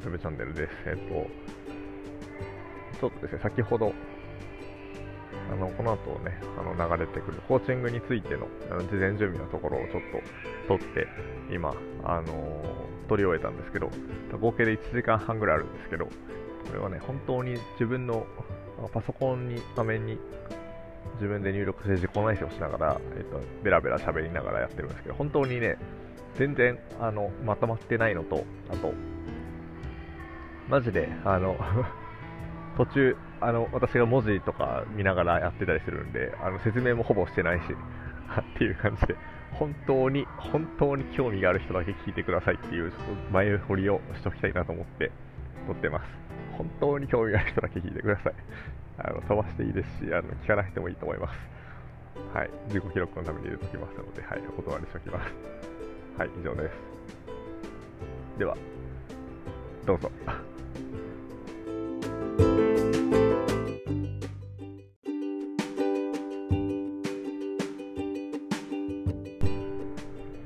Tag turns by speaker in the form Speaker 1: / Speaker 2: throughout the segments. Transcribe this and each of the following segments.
Speaker 1: チャンネルです。えっと、ちょっとですね、先ほど、あのこの後ね、あの流れてくるコーチングについてのあの事前準備のところをちょっと撮って、今、あのー撮り終えたんですけど、合計で1時間半ぐらいあるんですけど、これはね、本当に自分のパソコンに画面に自分で入力して自己内省をしながら、えっと、ベラベラ喋りながらやってるんですけど、本当にね、全然あのまとまってないのと、あと、マジで、あの、途中、あの、私が文字とか見ながらやってたりするんで、あの、説明もほぼしてないし、っていう感じで、本当に、本当に興味がある人だけ聞いてくださいっていう、ちょっと前振りをしときたいなと思って撮ってます。本当に興味がある人だけ聞いてください。あの、飛ばしていいですし、あの、聞かなくてもいいと思います。はい。自己記録のために入れておきますので、はい。お断りしておきます。はい、以上です。では、どうぞ。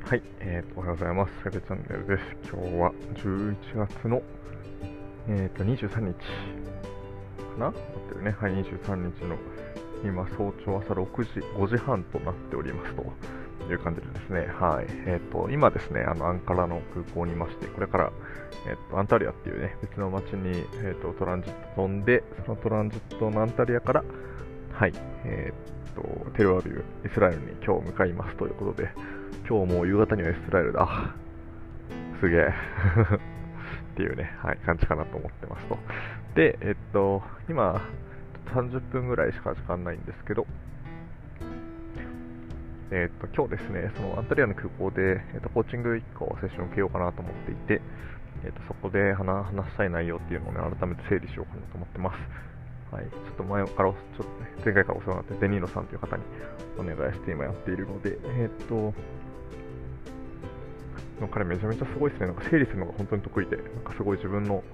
Speaker 1: はい、えーと、おはようございます。セベチャンネルです。今日は11月の、えーと、23日かな？なってるね。はい、23日の今、早朝朝6時、5時半となっておりますという感じでですね、はい、えーと、今ですね、あの、アンカラの空港にいまして、これから、えーと、アンタリアっていうね、別の街に、えーと、トランジット飛んで、そのトランジットのアンタリアから、はい、えーと、テルアビブ、イスラエルに今日向かいますということで、今日もう夕方にはイスラエルだ。すげえ。っていうね、はい、感じかなと思ってますと。で、えっと、今、30分ぐらいしか時間ないんですけど、えっと、今日ですね、そのアンタリアの空港で、えっと、コーチング1個セッション受けようかなと思っていて、えっと、そこで話したい内容っていうのをね、改めて整理しようかなと思ってます。はい、ちょっと前から、ちょっとね、前回からお世話になって、デニーノさんという方にお願いして今やっているので、えっと、彼めちゃめちゃすごいですね。なんか整理するのが本当に得意で、なんかすごい自分の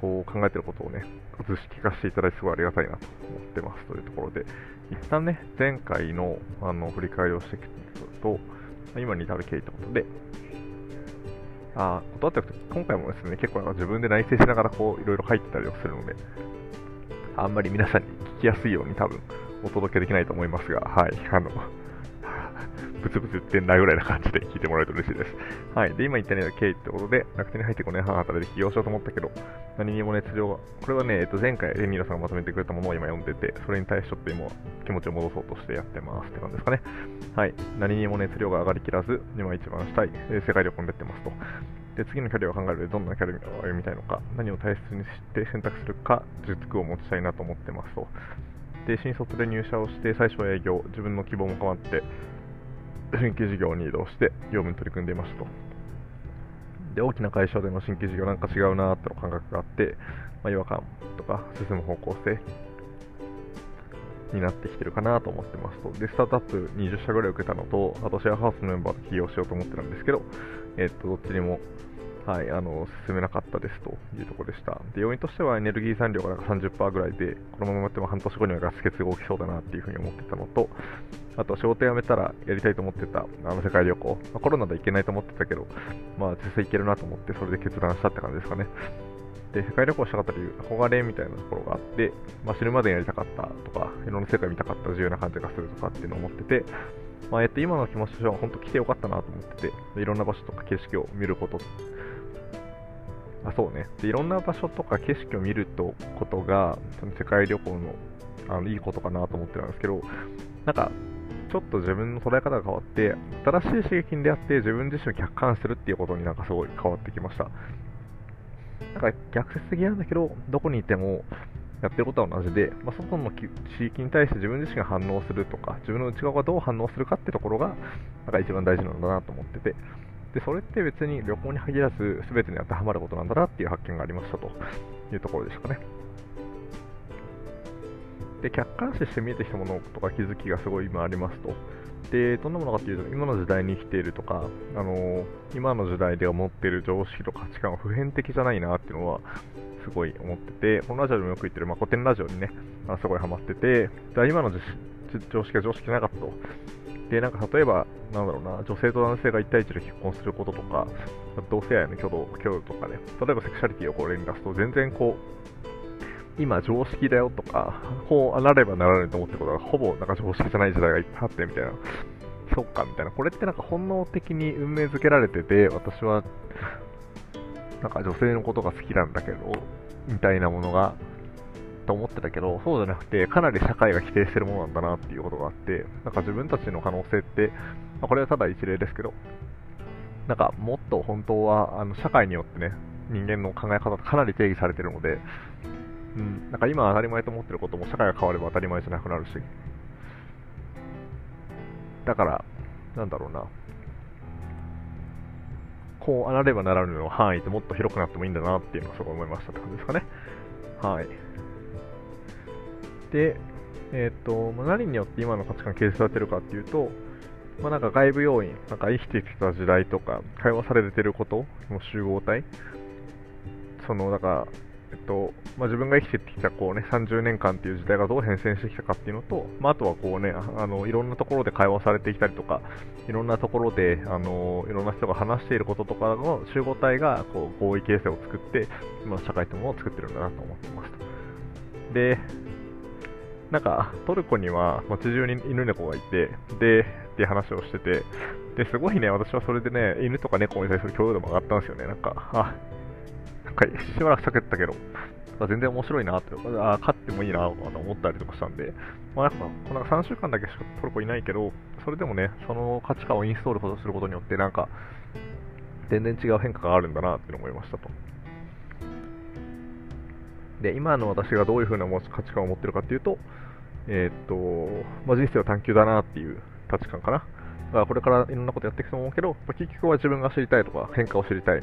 Speaker 1: こう考えてることをね、図式化していただいてすごいありがたいなと思ってますというところで、一旦ね、前回のあの振り返りをしていくと、今に至る経緯ということで、あ、断っておくと、今回もですね、結構なんか自分で内省しながらこういろいろ書いてたりをするので、あんまり皆さんに聞きやすいように多分お届けできないと思いますが、はい、あの、ブツブツ言ってんなぐらいな感じで聞いてもらえると嬉しいです。はい。で、今言ったような経緯ってことで、楽天に入って5年半働いて起業しようと思ったけど、何にも熱量が、これはね、えっと、前回レニーラさんがまとめてくれたものを今読んでて、それに対してちょっと今気持ちを戻そうとしてやってますって感じですかね。はい。何にも熱量が上がりきらず、今一番したい、え世界旅行に出てますと。で、次のキャリアを考えるでどんなキャリアを歩みたいのか、何を大切にして選択するか、軸を持ちたいなと思ってますと。で、新卒で入社をして、最初は営業、自分の希望も変わって、新規事業に移動して業務に取り組んでいましたと。で、大きな会社での新規事業なんか違うなーっての感覚があって、まあ、違和感とか進む方向性になってきてるかなと思ってますと。で、スタートアップ20社ぐらい受けたのと、あとシェアハウスのメンバーと起業しようと思ってるんですけど、えっと、どっちにも、はい、あの、進めなかったですというところでした。で、要因としてはエネルギー産量がなんか30%ぐらいで、このままやっても半年後にはガス欠が起きそうだなっていうふに思ってたのと、あと仕事辞めたらやりたいと思ってたあの世界旅行、まあ、コロナで行けないと思ってたけど、まあ実際行けるなと思ってそれで決断したって感じですかね。で、世界旅行したかった理由、憧れみたいなところがあって、まあ、死ぬまでにやりたかったとか、いろんな世界見たかった自由な感じがするとかっていうのを思ってて、まあ、えっと、今の気持ちとしては本当来てよかったなと思ってて、いろんな場所とか景色を見ること、あ、そうね。で、いろんな場所とか景色を見るとことが、その世界旅行のあのいいことかなと思ってたんですけど、なんか、ちょっと自分の捉え方が変わって、新しい刺激に出会って自分自身を客観するっていうことになんかすごい変わってきました。なんか逆説的なんだけど、どこにいてもやってることは同じで、まあ、外の地域に対して自分自身が反応するとか、自分の内側がどう反応するかってところが、なんか一番大事なんだなと思ってて、で、それって別に旅行に限らず、全てに当てはまることなんだなっていう発見がありましたというところでしたかね。で、客観視して見えてきたものとか気づきがすごい今ありますと。で、どんなものかっていうと、今の時代に生きているとか、あの今の時代で持っている常識と価値観は普遍的じゃないなっていうのは、すごい思ってて、このラジオでもよく言ってる、まあ、古典ラジオにね、あすごいハマってて、だ今の常識が常識じゃなかったと。で、なんか例えば、なんだろうな、女性と男性が1対1で結婚することとか、同性愛の挙動挙動とかね、例えばセクシャリティをこう例に出すと、全然こう、今常識だよとか、こうなればならないと思ってることがほぼなんか常識じゃない時代がいっぱいあってみたいな、そっかみたいな、これってなんか本能的に運命づけられてて、私はなんか女性のことが好きなんだけど、みたいなものがと思ってたけど、そうじゃなくて、かなり社会が否定してるものなんだなっていうことがあって、なんか自分たちの可能性って、まあ、これはただ一例ですけど、なんかもっと本当はあの社会によってね、人間の考え方かなり定義されてるので、うん、なんか今当たり前と思ってることも社会が変われば当たり前じゃなくなるし、だから、なんだろうな、こうあらればならぬの範囲ってもっと広くなってもいいんだなっていうのをすごい思いましたって感じですかね。はい。で、えっ、ー、と、ま、何によって今の価値観形成されてるかっていうと、まあ、なんか外部要因、なんか生きてきた時代とか、会話されてることの集合体、その、だから、えっとまあ、自分が生きてきたこう、ね、30年間っていう時代がどう変遷してきたかっていうのと、まあ、あとはこう、ね、あのいろんなところで会話されてきたりとか、いろんなところであのいろんな人が話していることとかの集合体がこう合意形成を作って、今の社会というものを作ってるんだなと思ってますと。で、なんかトルコには街中に犬猫がいて、で、っていう話をしてて、ですごいね、私はそれでね、犬とか猫に対する共有度も上がったんですよね。なんか、あ、なんかしばらく避けてたけど、全然面白いなって、あ勝ってもいいなと思ったりとかしたんで、まあ、なんかこの3週間だけしかトルコいないけど、それでもね、その価値観をインストールすることによって、なんか、全然違う変化があるんだなって思いましたと。で、今の私がどういう風な価値観を持ってるかっていうと、えー、っと、まあ、人生は探求だなっていう価値観かな。だからこれからいろんなことやっていくと思うけど、まあ結局は自分が知りたいとか、変化を知りたい。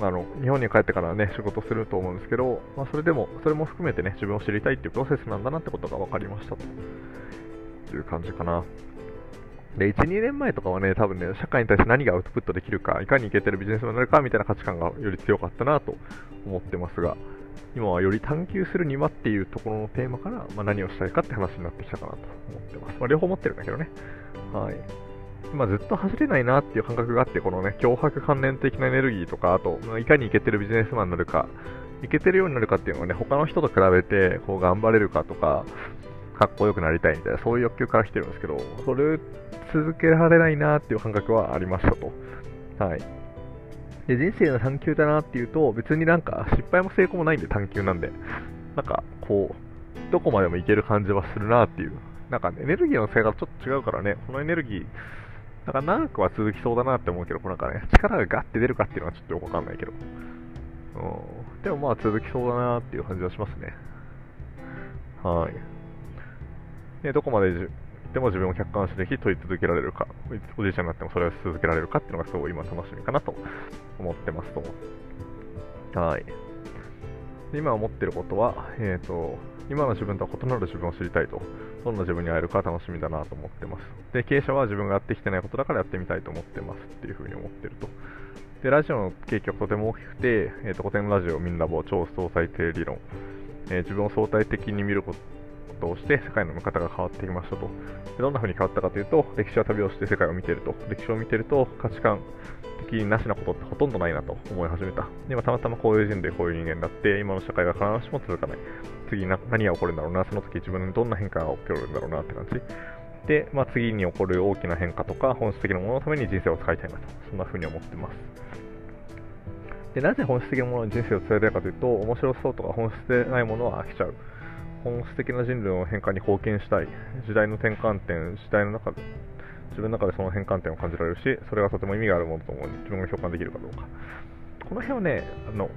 Speaker 1: あの日本に帰ってからね、仕事すると思うんですけど、まあ、それでも、それも含めてね、自分を知りたいっていうプロセスなんだなってことが分かりましたという感じかな。で、1、2年前とかはね、多分ね、社会に対して何がアウトプットできるか、いかにいけてるビジネスになるかみたいな価値観がより強かったなと思ってますが、今はより探求するにはっていうところのテーマから、まあ、何をしたいかって話になってきたかなと思ってます。まあ、両方持ってるんだけどね。はい。まあ、ずっと走れないなっていう感覚があって、このね、脅迫関連的なエネルギーとか、あと、まあ、いかにいけてるビジネスマンになるか、いけてるようになるかっていうのはね、他の人と比べて、こう、頑張れるかとか、かっこよくなりたいみたいな、そういう欲求から来てるんですけど、それを続けられないなっていう感覚はありましたと。はい。で、人生の探求だなっていうと、別になんか失敗も成功もないんで探求なんで、なんかこう、どこまでもいける感じはするなっていう。なんか、ね、エネルギーの性がちょっと違うからね、このエネルギー、なんか長くは続きそうだなって思うけど、なんかね、力がガッて出るかっていうのはちょっとよくわかんないけど。うん。でもまあ続きそうだなっていう感じはしますね。はい。で、どこまででも自分を客観視でき問い続けられるか、おじいちゃんになってもそれを続けられるかっていうのがすごい今楽しみかなと思ってますと。はい。今思ってることは、えっ、ー、と、今の自分とは異なる自分を知りたいと。どんな自分に会えるか楽しみだなと思ってます。で、経営者は自分がやってきてないことだからやってみたいと思ってますっていうふうに思ってると。で、ラジオの景況とても大きくて、えっ、ー、と、古典ラジオみんな棒超相対性理論、えー、自分を相対的に見ることをして世界の見方が変わってきましたと。でどんな風に変わったかというと、歴史は旅をして世界を見ていると。歴史を見ていると価値観的なしなことってほとんどないなと思い始めた。で今たまたまこういう人でこういう人間になって、今の社会が必ずしも続かない。次な何が起こるんだろうな、その時自分にどんな変化が起こるんだろうなって感じ。で、まあ、次に起こる大きな変化とか本質的なもののために人生を使いたいなと、そんな風に思ってます。でなぜ本質的なものに人生を伝えたいかというと、面白そうとか本質でないものは飽きちゃう。本質的な人類の変化に貢献したい、時代の転換点、時代の中で、自分の中でその変換点を感じられるし、それがとても意味があるものと思に自分が共感できるかどうか。この辺はね、あの、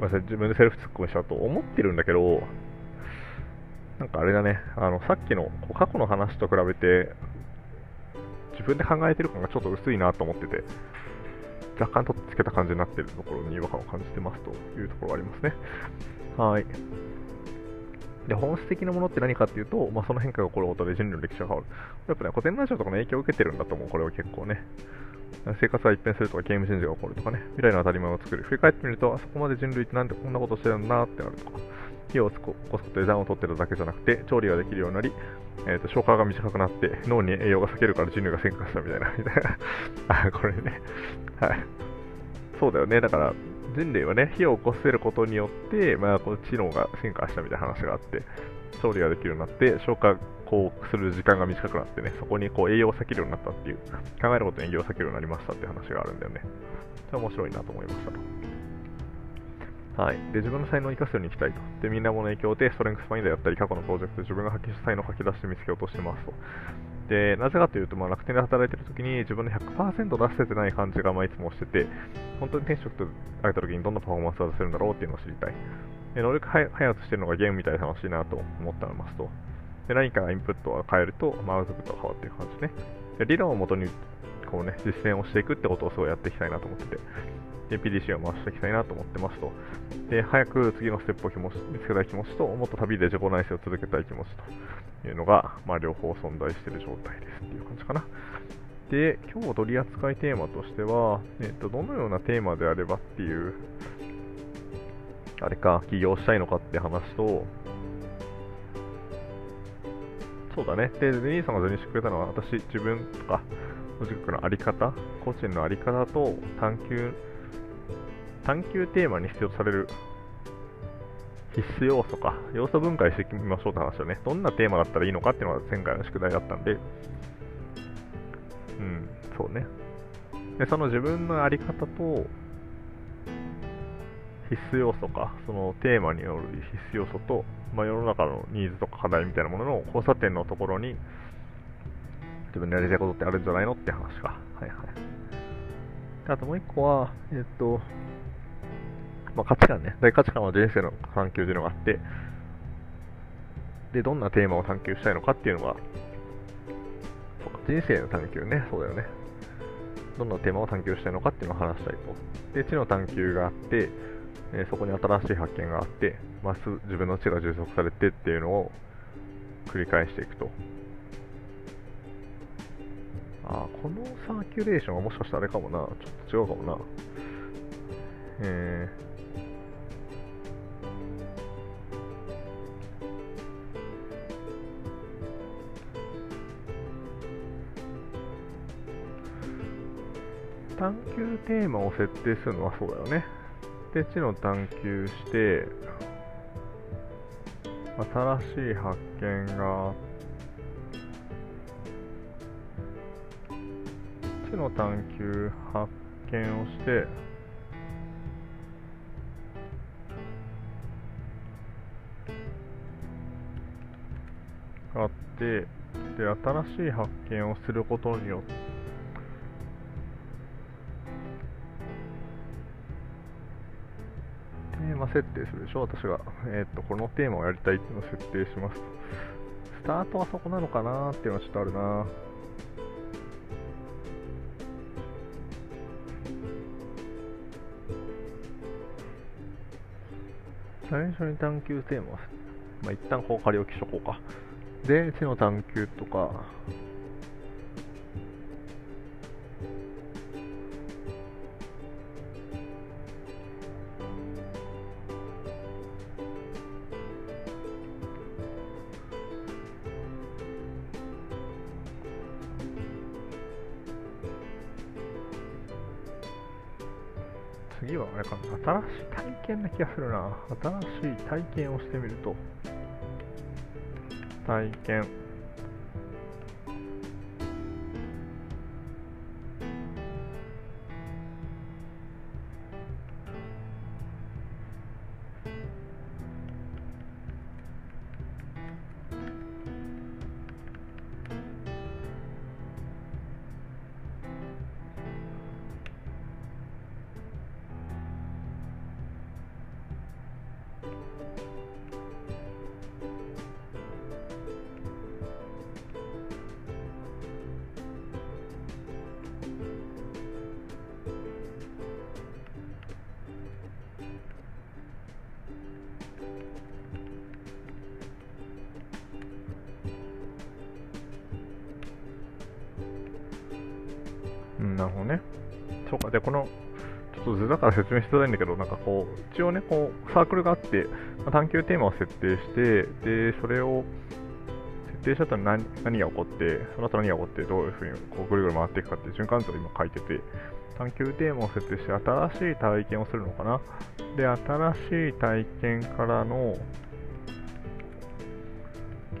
Speaker 1: 自分でセルフツッコミしちゃうと思ってるんだけど、なんかあれだね、あの、さっきの過去の話と比べて、自分で考えてる感がちょっと薄いなと思ってて、若干とっつけた感じになってるところに違和感を感じてますというところがありますね。はい。で、本質的なものって何かっていうと、まあ、その変化が起こることで人類の歴史が変わる。やっぱね、古典ラジオとかの影響を受けてるんだと思う、これは結構ね。生活が一変するとか、ゲームチェンジが起こるとかね、未来の当たり前を作る。振り返ってみると、あそこまで人類ってなんでこんなことしてるんだってなるとか、火を起こすことで暖を取ってただけじゃなくて、調理ができるようになり、えーと、消化が短くなって、脳に栄養が避けるから人類が進化したみたいな、みたいな。あ、これね。はい。そうだよね。だから、人類はね、火を起こせることによって、まあ、この知能が進化したみたいな話があって、調理ができるようになって、消化こうする時間が短くなってね、そこにこう栄養を避けるようになったっていう、考えることに栄養を避けるようになりましたっていう話があるんだよね。それは面白いなと思いましたと。はい。で、自分の才能を生かすようにいきたいと。で、みんなもの影響で、ストレングスファインダーやったり、過去のプロジェクトで自分が発揮した才能を書き出して見つけようとしてますと。で、なぜかというと、まあ、楽天で働いてる時に自分の100%出せてない感じが、まあ、いつもしてて、本当に転職と会えた時にどんなパフォーマンスを出せるんだろうっていうのを知りたい。で能力開発してるのがゲームみたいで楽しいなと思ってますと。で何かインプットを変えると、まあ、アウトプットが変わっていく感じね。で理論をもとにこう、ね、実践をしていくってことをすごいやっていきたいなと思ってて、で PDC を回していきたいなと思ってますと。で、早く次のステップを見つけたい気持ちと、もっと旅で自己内省を続けたい気持ちというのが、まあ、両方存在している状態ですっていう感じかな。で、今日取り扱いテーマとしては、えっ、と、どのようなテーマであればっていうあれか、起業したいのかって話と、そうだね。で、デニーさんが図にしてくれたのは、私、自分とか、ロジックのあり方、個人のあり方と探求、探求テーマに必要とされる必須要素か、要素分解していきましょうって話だね。どんなテーマだったらいいのかっていうのが前回の宿題だったんで、うん、そうね。で、その自分のあり方と、必須要素か、そのテーマによる必須要素と、まあ、世の中のニーズとか課題みたいなものの交差点のところに、自分でやりたいことってあるんじゃないのって話か。はいはい。あともう一個は、えっと、まあ、価値観ね。大価値観は人生の探求というのがあって、で、どんなテーマを探求したいのかっていうのが、人生の探求ね、そうだよね。どんなテーマを探求したいのかっていうのを話したいと。で、知の探求があって、えそこに新しい発見があって、ます自分の知が充足されてっていうのを繰り返していくと。あこのサーキュレーションはもしかしたらあれかもな。ちょっと違うかもな。えー探求テーマを設定するのはそうだよね。で、知の探求して、新しい発見が知の探求発見をしてあってで新しい発見をすることによって設定するでしょ、私が。えっ、と、このテーマをやりたいっていうのを設定します。スタートはそこなのかなっていうのはちょっとあるな最初に探求テーマは、まあ、一旦こう仮置きしとこうか。で、知の探求とか、キャフルな。新しい体験をしてみると。体験。そう、で、この、ちちょっと図だから説明しづらいんだけど、なんかこう、一応ね、こう、サークルがあって、まあ、探求テーマを設定して、で、それを、設定した後に何何が起こって、その後何が起こって、どういうふうにこうぐるぐる回っていくかっていう循環図を今書いてて、探求テーマを設定して新しい体験をするのかな？で、新しい体験からの、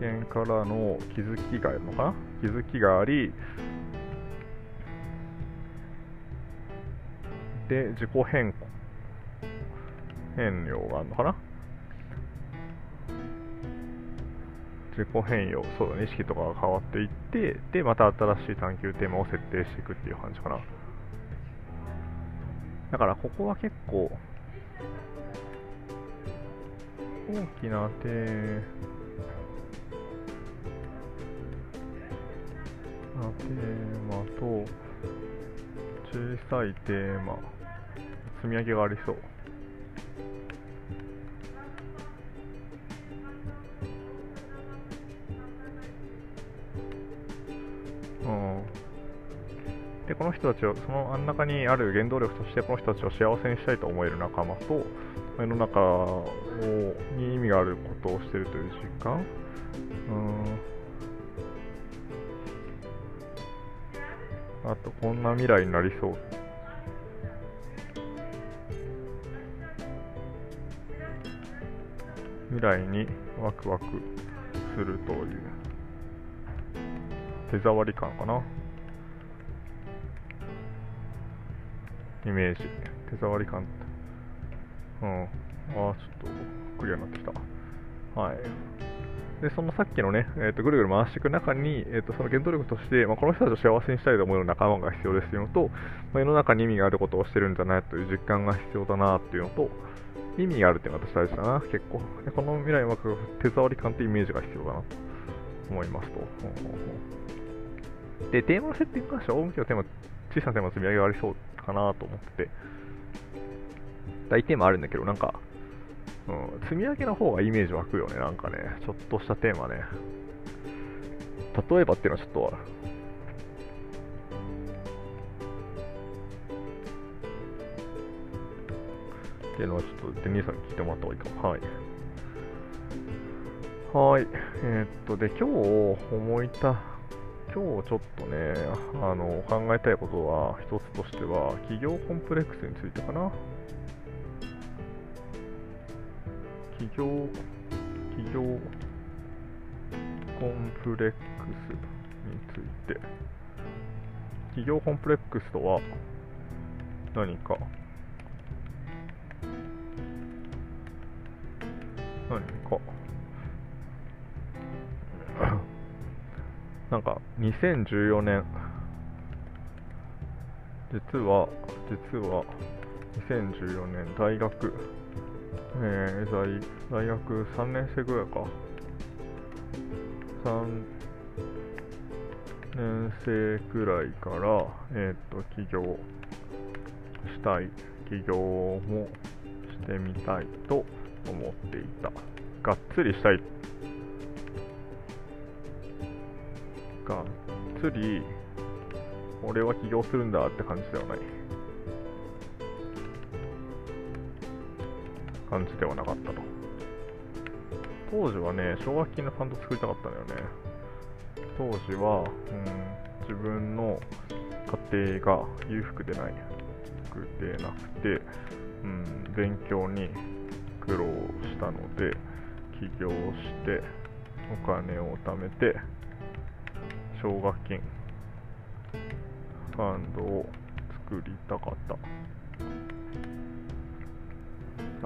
Speaker 1: 体験からの気づきがあるのかな？気づきがあり、で、自己変更、変量があるのかな？自己変容、そうだね、意識とかが変わっていって、で、また新しい探求テーマを設定していくっていう感じかな。だから、ここは結構、大きなテテーマと小さいテーマ。積み上げがありそう。うん。でこの人たちをその真ん中にある原動力としてこの人たちを幸せにしたいと思える仲間と世の中をに意味があることをしているという実感。うん。あとこんな未来になりそう。未来にワクワクするという。手触り感かな。イメージ。手触り感。うん。ああちょっとクリアになってきた。はい。で、そのさっきのね、えーと、ぐるぐる回していく中に、えーと、その原動力として、まあ、この人たちを幸せにしたいと思うような仲間が必要ですというのと、まあ、世の中に意味があることをしてるんじゃないという実感が必要だなっていうのと、意味があるっていうのが私大事だな、結構。この未来うまく手触り感ってイメージが必要だなと思いますと。で、テーマの設定に関しては、大向きのテーマ、小さなテーマの積み上げがありそうかなと思ってて、大テーマあるんだけど、なんか、うん、積み上げの方がイメージ湧くよね、なんかね、ちょっとしたテーマね。例えばっていうのはちょっと、っていうのはちょっとデニーさんに聞いてもらった方がいいかも。はい。はい。えー、っと、で、今日思いた、今日ちょっとね、あの、考えたいことは、一つとしては、企業コンプレックスについてかな。企業、企業コンプレックスについて。企業コンプレックスとは何か何？か。なんか2014年。実は実は2014年大学。えー、大大学3年生ぐらいか。3年生くらいから、えっ、と起業したい。起業もしてみたいと思っていたがっつりしたいがっつり俺は起業するんだって感じではない感じではなかったと。当時はね、奨学金のファンド作りたかったんだよね。当時は、うん、自分の家庭が裕福でないくてなくて、うん、勉強に苦労したので、起業してお金を貯めて、奨学金ファンドを作りたかった。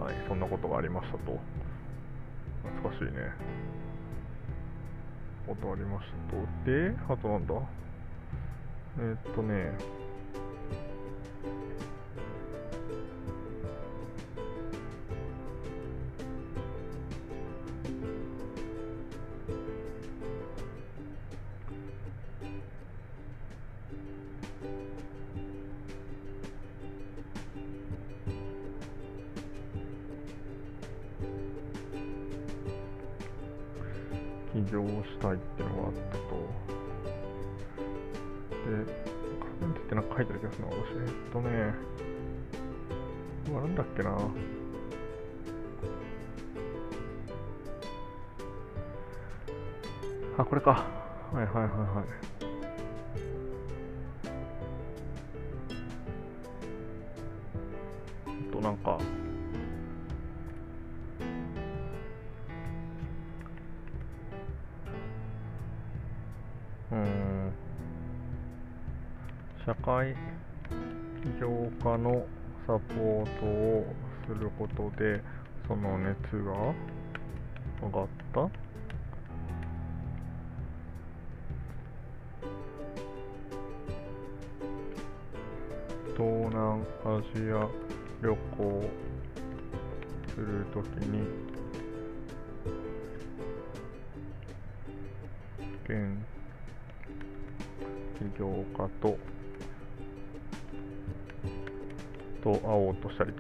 Speaker 1: はい、そんなことがありましたと。懐かしいね。ことありましたと。で、あとなんだ？えー、っとね、起業したいっていうのがあったと。で、カフェンってなんか書いてる気がするな、私。えっとね、はなんだっけなあ、これか。はいはいはいはい。することで、その熱が上がった。東南アジア旅行するときに現起業家とと会おうとしたり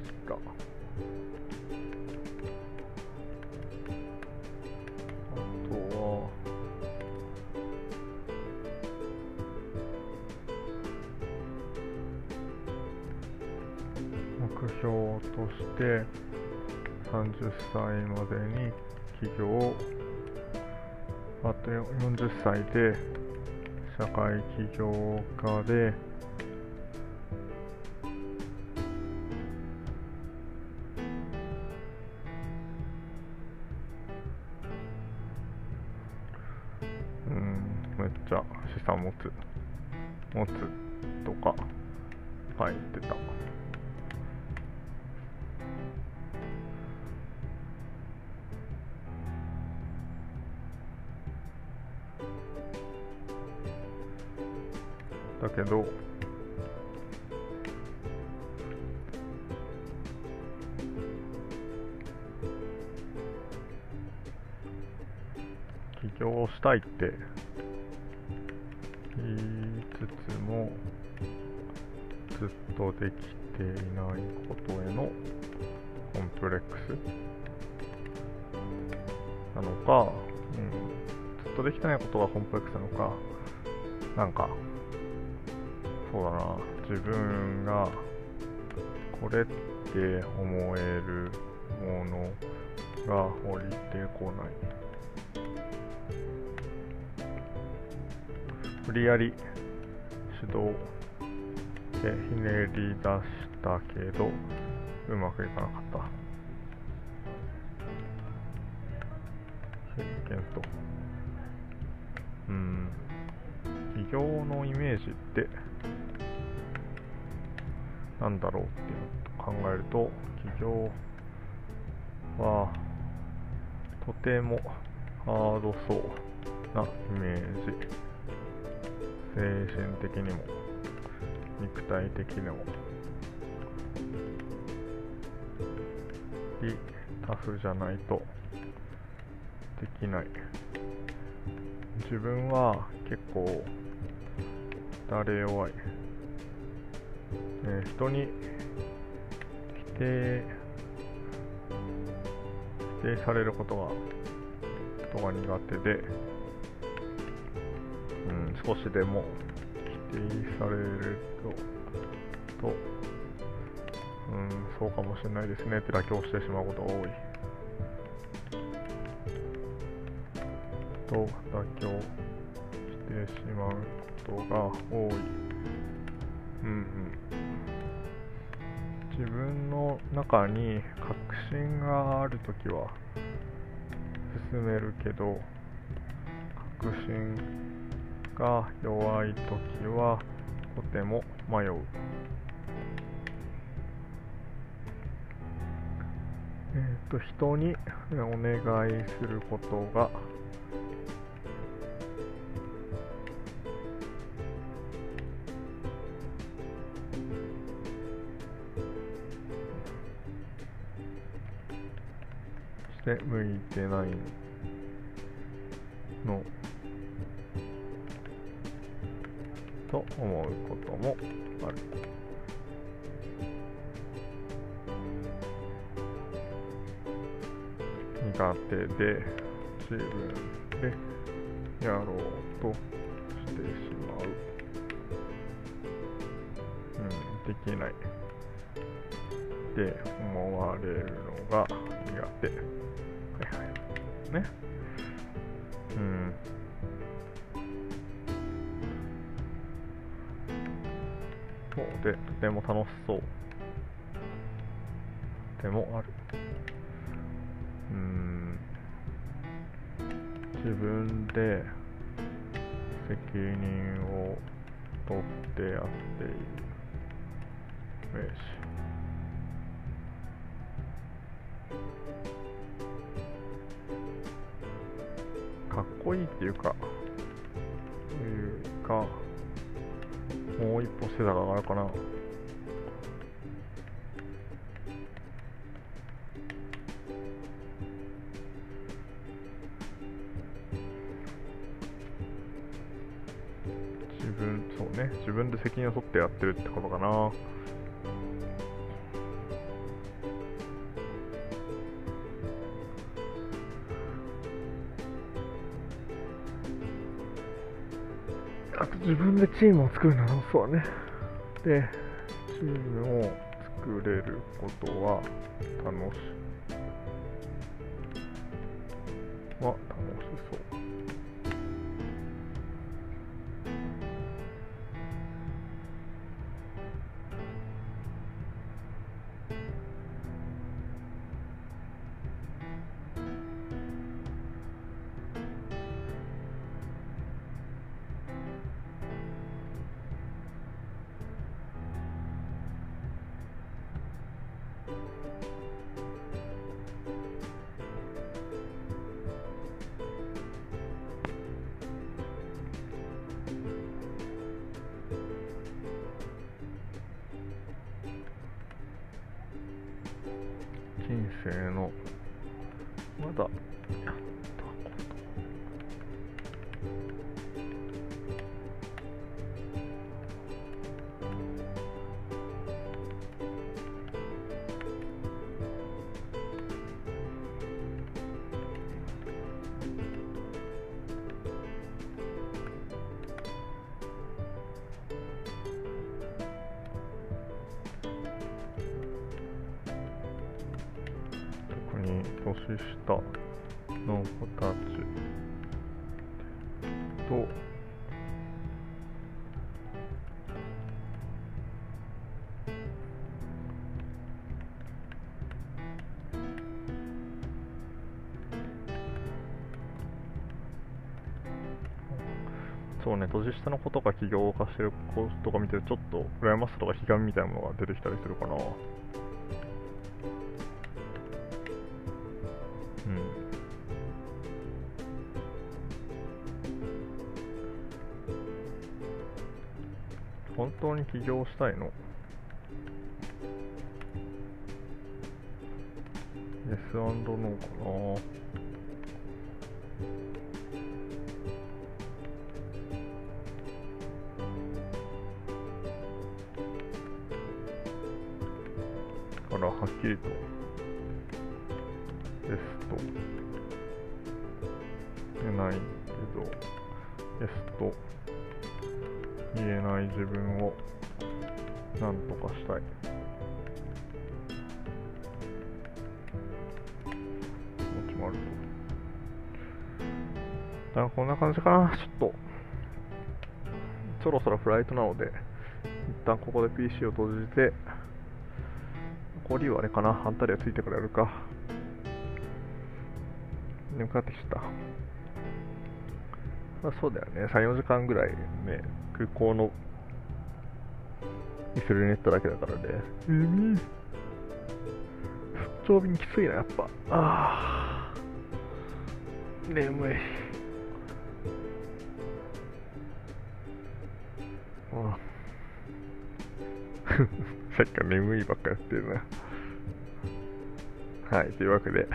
Speaker 1: 30歳までに起業あと40歳で社会起業家でうんめっちゃ資産持つ持つとか書いてた。いって。言いつつもずっとできていないことへのコンプレックス。なのか、うん、ずっとできてないことがコンプレックスなのかなんかそうだな。自分がこれって思えるものが降りてこない。無理やり手動でひねり出したけどうまくいかなかった。経験と。うん。起業のイメージってなんだろうっていうのを考えると起業はとてもハードそうなイメージ。精神的にも肉体的にも。リタフじゃないとできない。自分は結構誰弱い、え人に否定否定されることがことが苦手で、少しでも否定されるとと、うん、そうかもしれないですねって妥協してしまうことが多い。と妥協してしまうことが多い。うんうん。自分の中に確信があるときは進めるけど確信が弱いときはとても迷う。えっ、と人にお願いすることがして向いてない。と思うこともある苦手で自分でやろうとしてしまう、うん、できないって思われるのが苦手。はいはい。ね。そうで、とても楽しそう。でもある。うん。自分で責任を取ってやっている。名詞。かっこいいっていうかと、いうか、もう一歩背高が上がるかな。自分、そうね、自分で責任を取ってやってるってことかな。分でチームを作るのはそうね。で、チームを作れることは楽しい。は年下の子たちとそうね、年下の子とか起業化してる子とか見てるとちょっと羨ましさとか悲願みたいなものが出てきたりするかな。本当に起業したいの ?Yes& ノーかなこんな感じかな、ちょっと。そろそろフライトなので、一旦ここで PC を閉じて、残りはあれかな、あんたりはついてからやるか。眠くなってきた。まあ、そうだよね、3、4時間ぐらいね、空港のイスルネットだけだからね。眠い。出張便きついな、やっぱ。ああ。眠い。さっきから眠いばっかやってるな。はい、というわけで、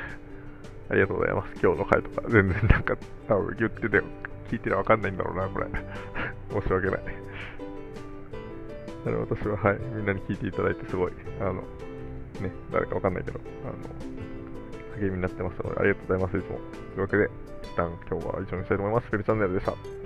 Speaker 1: ありがとうございます。今日の回とか、全然なんか、多分言ってて、聞いてるわかんないんだろうな、これ。申し訳ない。あの私は、はい、みんなに聞いていただいて、すごい、あの、ね、誰かわかんないけど、あの、励みになってますので、ありがとうございます、いつも。というわけで、一旦今日は以上にしたいと思います。フェルチャンネルでした。